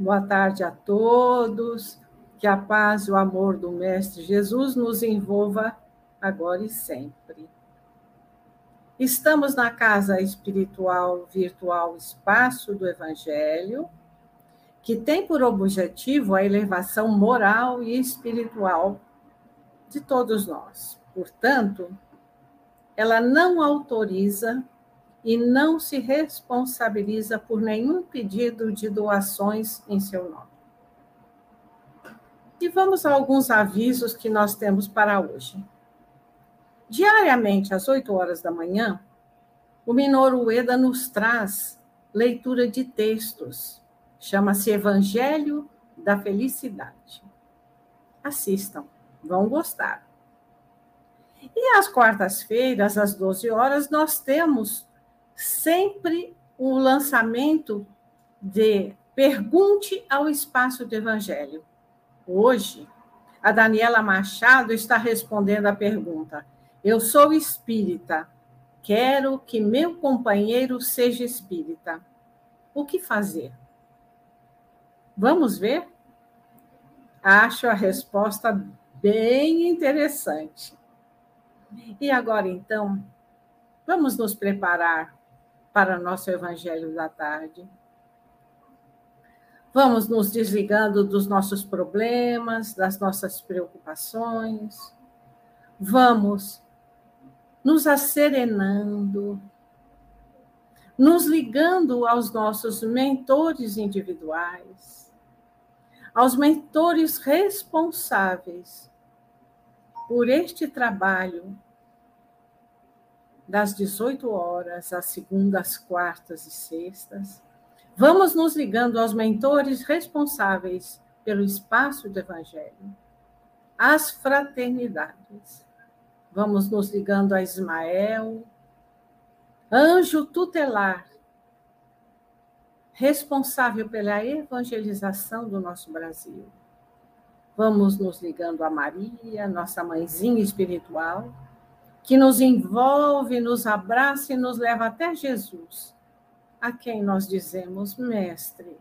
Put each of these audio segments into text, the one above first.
Boa tarde a todos. Que a paz e o amor do Mestre Jesus nos envolva agora e sempre. Estamos na casa espiritual virtual Espaço do Evangelho, que tem por objetivo a elevação moral e espiritual de todos nós. Portanto, ela não autoriza e não se responsabiliza por nenhum pedido de doações em seu nome. E vamos a alguns avisos que nós temos para hoje. Diariamente, às 8 horas da manhã, o Minoru Ueda nos traz leitura de textos. Chama-se Evangelho da Felicidade. Assistam, vão gostar. E às quartas-feiras, às 12 horas, nós temos sempre o lançamento de Pergunte ao Espaço do Evangelho. Hoje, a Daniela Machado está respondendo a pergunta: eu sou espírita. Quero que meu companheiro seja espírita. O que fazer? Vamos ver? Acho a resposta bem interessante. E agora, então, vamos nos preparar para nosso Evangelho da tarde. Vamos nos desligando dos nossos problemas, das nossas preocupações. Vamos nos acerenando, nos ligando aos nossos mentores individuais, aos mentores responsáveis por este trabalho das 18 horas às segundas, quartas e sextas. Vamos nos ligando aos mentores responsáveis pelo espaço do Evangelho, às fraternidades Vamos nos ligando a Ismael, anjo tutelar, responsável pela evangelização do nosso Brasil. Vamos nos ligando a Maria, nossa mãezinha espiritual, que nos envolve, nos abraça e nos leva até Jesus, a quem nós dizemos, Mestre.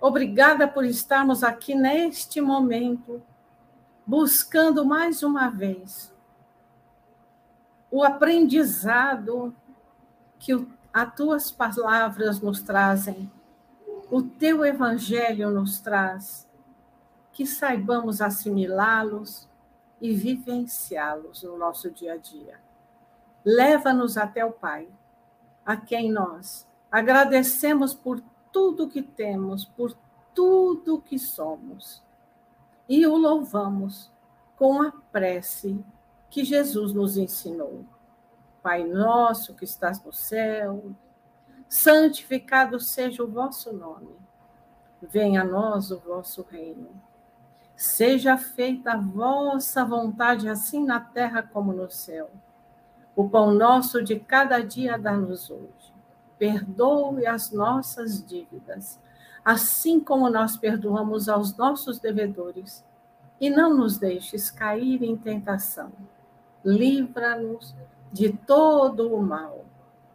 Obrigada por estarmos aqui neste momento buscando mais uma vez o aprendizado que as tuas palavras nos trazem, o teu evangelho nos traz, que saibamos assimilá-los e vivenciá-los no nosso dia a dia. Leva-nos até o Pai, a quem nós agradecemos por tudo que temos, por tudo que somos e o louvamos com a prece que Jesus nos ensinou. Pai nosso que estás no céu, santificado seja o vosso nome. Venha a nós o vosso reino. Seja feita a vossa vontade, assim na terra como no céu. O pão nosso de cada dia dá-nos hoje. Perdoe as nossas dívidas assim como nós perdoamos aos nossos devedores. E não nos deixes cair em tentação. Livra-nos de todo o mal.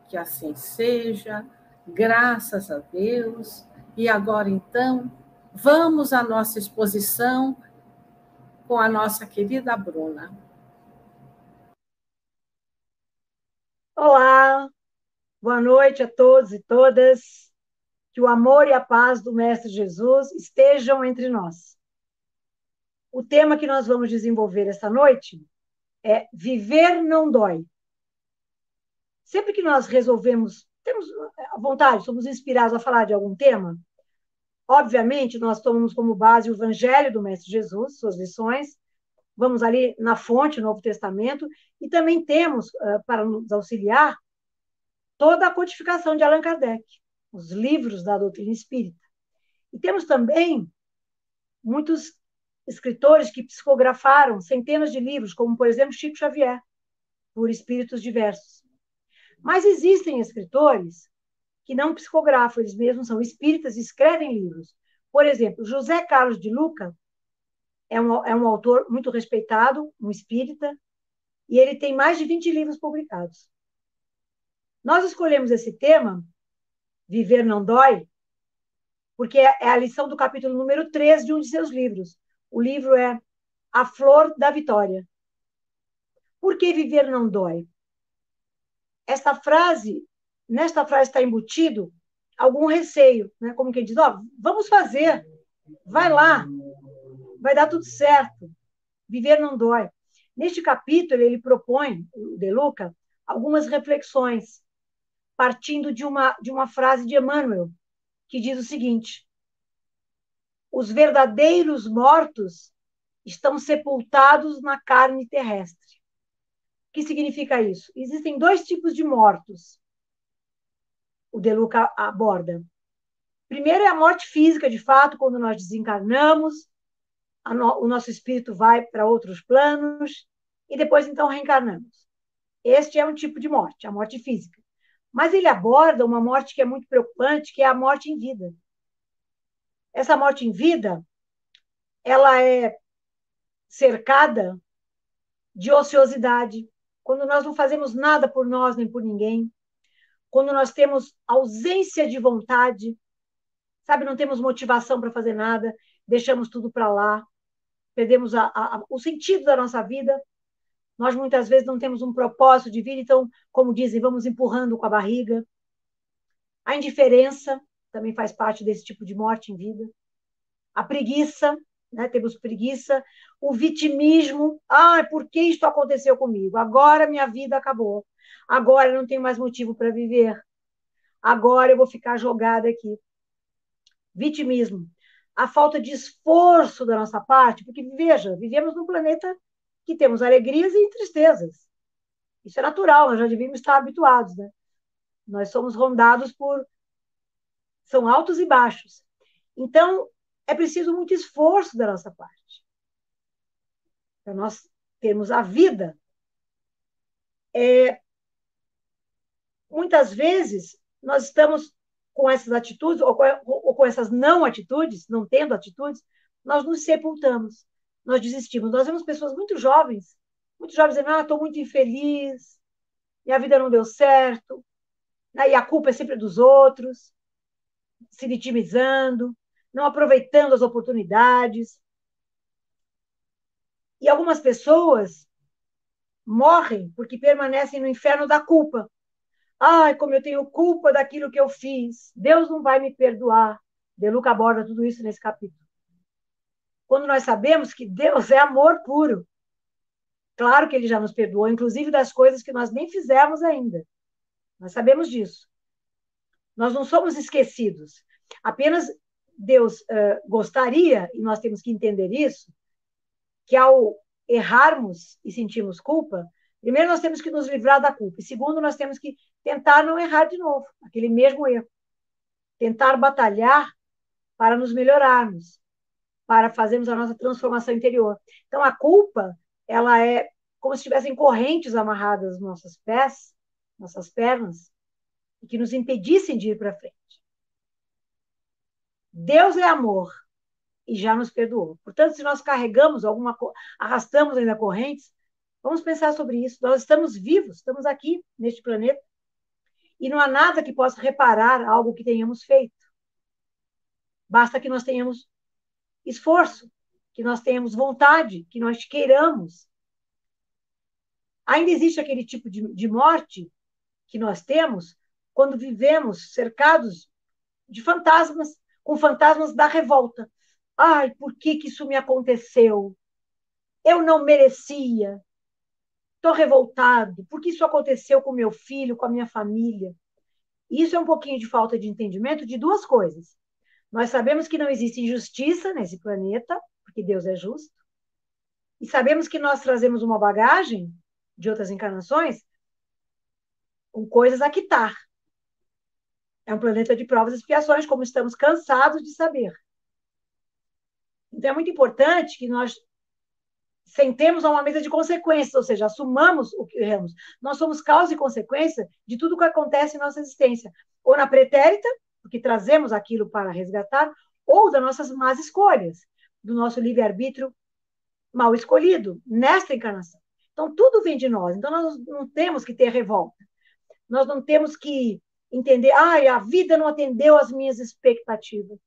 Que assim seja, graças a Deus. E agora, então, vamos à nossa exposição com a nossa querida Bruna. Olá, boa noite a todos e todas que o amor e a paz do Mestre Jesus estejam entre nós. O tema que nós vamos desenvolver esta noite é Viver não dói. Sempre que nós resolvemos, temos a vontade, somos inspirados a falar de algum tema, obviamente nós tomamos como base o Evangelho do Mestre Jesus, suas lições, vamos ali na fonte, no Novo Testamento, e também temos, para nos auxiliar, toda a codificação de Allan Kardec os livros da doutrina espírita. E temos também muitos escritores que psicografaram centenas de livros, como, por exemplo, Chico Xavier, por espíritos diversos. Mas existem escritores que não psicografam, eles mesmos são espíritas e escrevem livros. Por exemplo, José Carlos de Luca é um, é um autor muito respeitado, um espírita, e ele tem mais de 20 livros publicados. Nós escolhemos esse tema Viver não dói, porque é a lição do capítulo número 3 de um de seus livros. O livro é A Flor da Vitória. Por que viver não dói? Esta frase, nesta frase está embutido algum receio, né? como quem diz, ó, oh, vamos fazer, vai lá, vai dar tudo certo, viver não dói. Neste capítulo, ele propõe, o De Luca, algumas reflexões, partindo de uma, de uma frase de Emmanuel, que diz o seguinte: Os verdadeiros mortos estão sepultados na carne terrestre. O que significa isso? Existem dois tipos de mortos. O De Luca aborda. Primeiro é a morte física, de fato, quando nós desencarnamos, no, o nosso espírito vai para outros planos e depois então reencarnamos. Este é um tipo de morte, a morte física. Mas ele aborda uma morte que é muito preocupante, que é a morte em vida. Essa morte em vida, ela é cercada de ociosidade, quando nós não fazemos nada por nós nem por ninguém, quando nós temos ausência de vontade, sabe, não temos motivação para fazer nada, deixamos tudo para lá, perdemos a, a, o sentido da nossa vida nós muitas vezes não temos um propósito de vida, então, como dizem, vamos empurrando com a barriga. A indiferença também faz parte desse tipo de morte em vida. A preguiça, né? temos preguiça. O vitimismo, ah, por que isto aconteceu comigo? Agora minha vida acabou. Agora eu não tenho mais motivo para viver. Agora eu vou ficar jogada aqui. Vitimismo. A falta de esforço da nossa parte, porque veja, vivemos num planeta que temos alegrias e tristezas. Isso é natural, nós já devíamos estar habituados, né? Nós somos rondados por. São altos e baixos. Então, é preciso muito esforço da nossa parte. Para nós termos a vida. É... Muitas vezes, nós estamos com essas atitudes, ou com, ou com essas não atitudes, não tendo atitudes, nós nos sepultamos nós desistimos. Nós vemos pessoas muito jovens, muito jovens dizendo, ah, estou muito infeliz, minha vida não deu certo, né? e a culpa é sempre dos outros, se vitimizando, não aproveitando as oportunidades. E algumas pessoas morrem porque permanecem no inferno da culpa. Ai, como eu tenho culpa daquilo que eu fiz. Deus não vai me perdoar. De Luca aborda tudo isso nesse capítulo quando nós sabemos que Deus é amor puro. Claro que ele já nos perdoou, inclusive das coisas que nós nem fizemos ainda. Nós sabemos disso. Nós não somos esquecidos. Apenas Deus uh, gostaria, e nós temos que entender isso, que ao errarmos e sentirmos culpa, primeiro nós temos que nos livrar da culpa, e segundo, nós temos que tentar não errar de novo, aquele mesmo erro. Tentar batalhar para nos melhorarmos para fazermos a nossa transformação interior. Então, a culpa, ela é como se tivessem correntes amarradas nos nossos pés, nossas pernas, e que nos impedissem de ir para frente. Deus é amor e já nos perdoou. Portanto, se nós carregamos alguma arrastamos ainda correntes, vamos pensar sobre isso. Nós estamos vivos, estamos aqui neste planeta e não há nada que possa reparar algo que tenhamos feito. Basta que nós tenhamos esforço, que nós tenhamos vontade, que nós queiramos. Ainda existe aquele tipo de, de morte que nós temos quando vivemos cercados de fantasmas, com fantasmas da revolta. Ai, por que, que isso me aconteceu? Eu não merecia. Estou revoltado. Por que isso aconteceu com meu filho, com a minha família? Isso é um pouquinho de falta de entendimento de duas coisas. Nós sabemos que não existe injustiça nesse planeta, porque Deus é justo. E sabemos que nós trazemos uma bagagem de outras encarnações com coisas a quitar. É um planeta de provas e expiações, como estamos cansados de saber. Então é muito importante que nós sentemos a uma mesa de consequências, ou seja, assumamos o que erramos. Nós somos causa e consequência de tudo o que acontece em nossa existência, ou na pretérita, porque trazemos aquilo para resgatar, ou das nossas más escolhas, do nosso livre-arbítrio mal escolhido nesta encarnação. Então, tudo vem de nós. Então, nós não temos que ter revolta. Nós não temos que entender, ah, a vida não atendeu às minhas expectativas.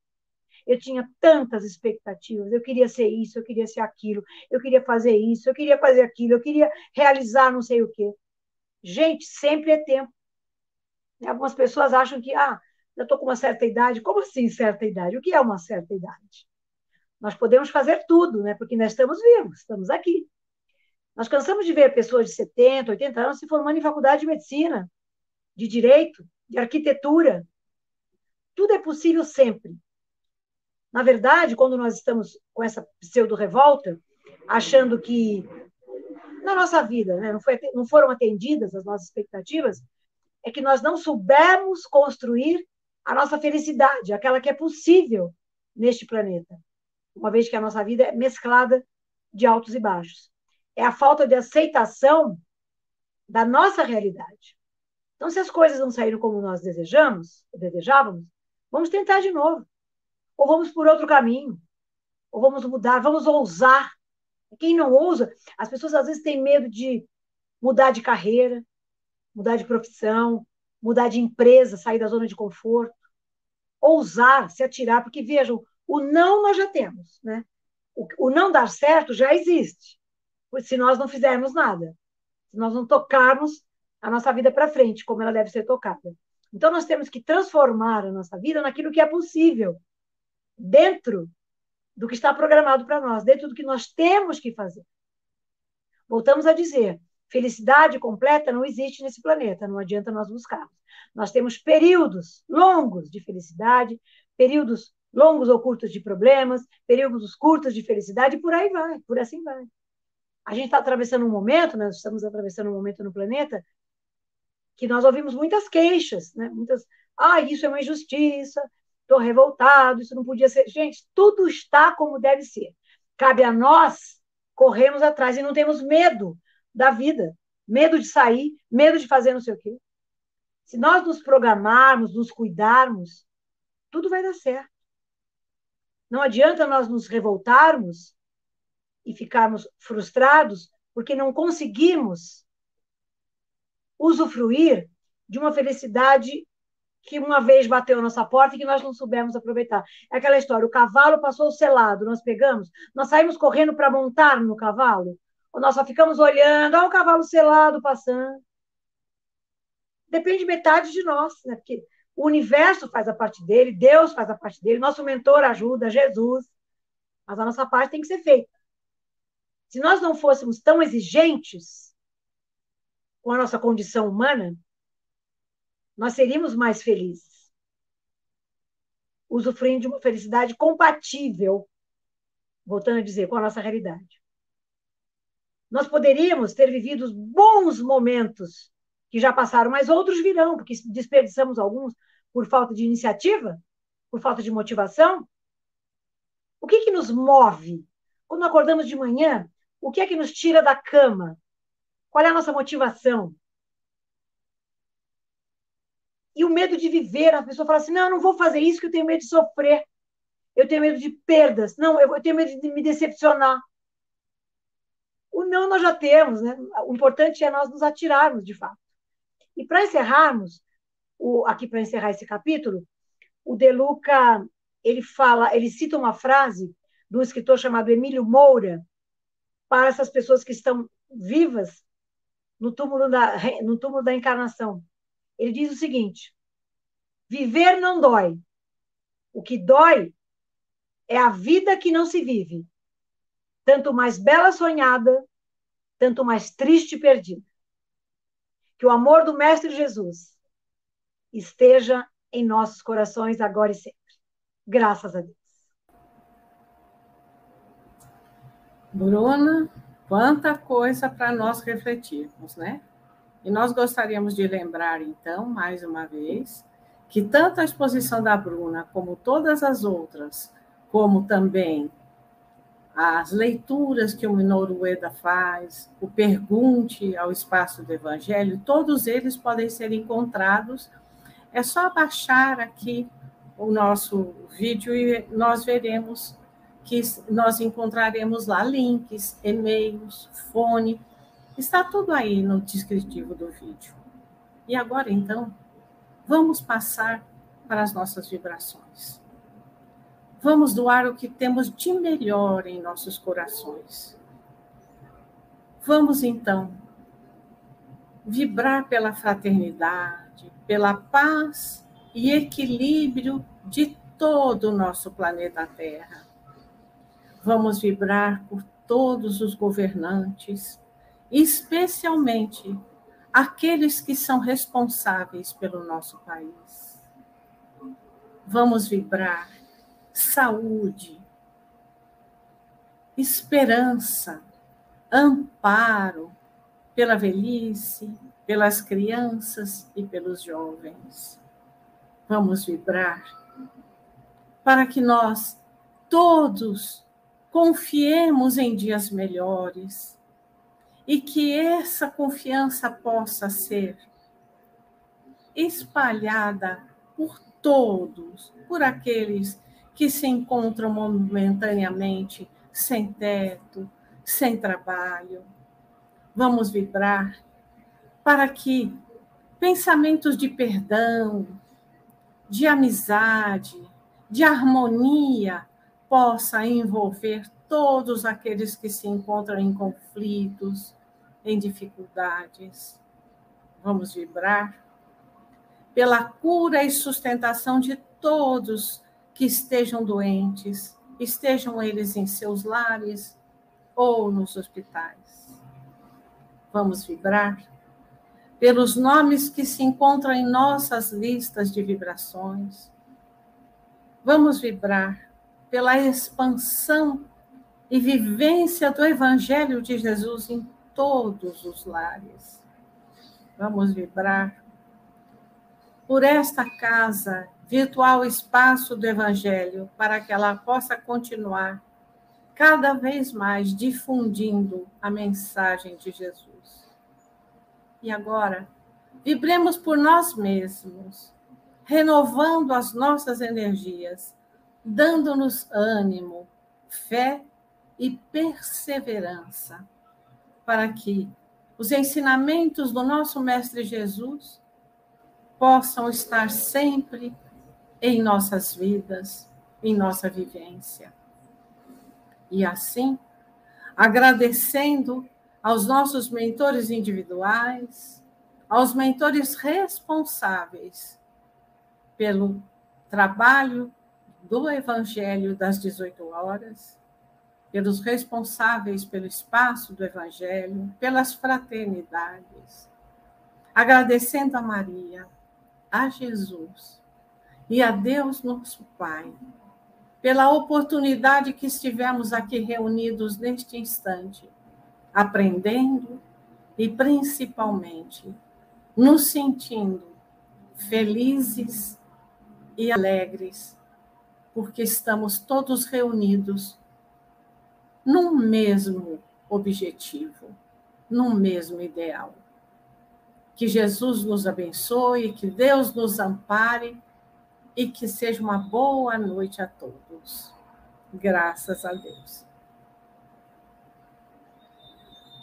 Eu tinha tantas expectativas, eu queria ser isso, eu queria ser aquilo, eu queria fazer isso, eu queria fazer aquilo, eu queria realizar não sei o quê. Gente, sempre é tempo. Algumas pessoas acham que, ah, eu estou com uma certa idade. Como assim certa idade? O que é uma certa idade? Nós podemos fazer tudo, né? Porque nós estamos vivos, estamos aqui. Nós cansamos de ver pessoas de 70, 80 anos se formando em faculdade de medicina, de direito, de arquitetura. Tudo é possível sempre. Na verdade, quando nós estamos com essa pseudo-revolta, achando que na nossa vida né, não, foi, não foram atendidas as nossas expectativas, é que nós não soubemos construir a nossa felicidade, aquela que é possível neste planeta, uma vez que a nossa vida é mesclada de altos e baixos. É a falta de aceitação da nossa realidade. Então, se as coisas não saíram como nós desejamos, desejávamos, vamos tentar de novo. Ou vamos por outro caminho. Ou vamos mudar, vamos ousar. Quem não ousa, as pessoas às vezes têm medo de mudar de carreira, mudar de profissão, mudar de empresa, sair da zona de conforto, ousar, se atirar, porque vejam, o não nós já temos, né? O, o não dar certo já existe, se nós não fizermos nada, se nós não tocarmos a nossa vida para frente, como ela deve ser tocada. Então, nós temos que transformar a nossa vida naquilo que é possível, dentro do que está programado para nós, dentro do que nós temos que fazer. Voltamos a dizer: felicidade completa não existe nesse planeta, não adianta nós buscarmos. Nós temos períodos longos de felicidade, períodos longos ou curtos de problemas, períodos curtos de felicidade, e por aí vai, por assim vai. A gente está atravessando um momento, nós estamos atravessando um momento no planeta que nós ouvimos muitas queixas, né? Muitas, ah, isso é uma injustiça, estou revoltado, isso não podia ser. Gente, tudo está como deve ser. Cabe a nós corrermos atrás e não temos medo da vida, medo de sair, medo de fazer não sei o quê. Se nós nos programarmos, nos cuidarmos, tudo vai dar certo. Não adianta nós nos revoltarmos e ficarmos frustrados porque não conseguimos usufruir de uma felicidade que uma vez bateu a nossa porta e que nós não soubemos aproveitar. É aquela história: o cavalo passou selado, nós pegamos, nós saímos correndo para montar no cavalo, ou nós só ficamos olhando, olha o cavalo selado passando. Depende metade de nós, né? Porque o universo faz a parte dele, Deus faz a parte dele, nosso mentor ajuda, Jesus. Mas a nossa parte tem que ser feita. Se nós não fôssemos tão exigentes, com a nossa condição humana, nós seríamos mais felizes. Usufruindo de uma felicidade compatível, voltando a dizer, com a nossa realidade. Nós poderíamos ter vivido bons momentos que já passaram, mas outros virão, porque desperdiçamos alguns por falta de iniciativa, por falta de motivação. O que, que nos move? Quando acordamos de manhã, o que é que nos tira da cama? Qual é a nossa motivação? E o medo de viver, a pessoa fala assim: não, eu não vou fazer isso, que eu tenho medo de sofrer. Eu tenho medo de perdas. Não, eu tenho medo de me decepcionar. O não nós já temos, né? O importante é nós nos atirarmos, de fato. E para encerrarmos, o, aqui para encerrar esse capítulo, o De Luca ele fala, ele cita uma frase do escritor chamado Emílio Moura para essas pessoas que estão vivas no túmulo da, no túmulo da encarnação. Ele diz o seguinte: viver não dói. O que dói é a vida que não se vive. Tanto mais bela sonhada, tanto mais triste perdida. Que o amor do Mestre Jesus esteja em nossos corações agora e sempre. Graças a Deus. Bruna, Quanta coisa para nós refletirmos, né? E nós gostaríamos de lembrar, então, mais uma vez, que tanto a exposição da Bruna, como todas as outras, como também as leituras que o Minoru Ueda faz, o Pergunte ao Espaço do Evangelho, todos eles podem ser encontrados. É só baixar aqui o nosso vídeo e nós veremos que nós encontraremos lá links, e-mails, fone, está tudo aí no descritivo do vídeo. E agora, então, vamos passar para as nossas vibrações. Vamos doar o que temos de melhor em nossos corações. Vamos então vibrar pela fraternidade, pela paz e equilíbrio de todo o nosso planeta Terra. Vamos vibrar por todos os governantes, especialmente aqueles que são responsáveis pelo nosso país. Vamos vibrar saúde, esperança, amparo pela velhice, pelas crianças e pelos jovens. Vamos vibrar para que nós todos confiemos em dias melhores e que essa confiança possa ser espalhada por todos, por aqueles que se encontram momentaneamente sem teto, sem trabalho. Vamos vibrar para que pensamentos de perdão, de amizade, de harmonia possa envolver todos aqueles que se encontram em conflitos, em dificuldades. Vamos vibrar pela cura e sustentação de todos que estejam doentes, estejam eles em seus lares ou nos hospitais. Vamos vibrar pelos nomes que se encontram em nossas listas de vibrações. Vamos vibrar pela expansão e vivência do Evangelho de Jesus em todos os lares. Vamos vibrar por esta casa virtual espaço do Evangelho, para que ela possa continuar cada vez mais difundindo a mensagem de Jesus. E agora, vibremos por nós mesmos, renovando as nossas energias, dando-nos ânimo, fé e perseverança, para que os ensinamentos do nosso Mestre Jesus possam estar sempre em nossas vidas, em nossa vivência. E assim, agradecendo aos nossos mentores individuais, aos mentores responsáveis pelo trabalho do Evangelho das 18 horas, pelos responsáveis pelo espaço do Evangelho, pelas fraternidades, agradecendo a Maria, a Jesus, e a Deus nosso Pai, pela oportunidade que estivemos aqui reunidos neste instante, aprendendo e principalmente nos sentindo felizes e alegres, porque estamos todos reunidos num mesmo objetivo, num mesmo ideal. Que Jesus nos abençoe, que Deus nos ampare e que seja uma boa noite a todos. Graças a Deus.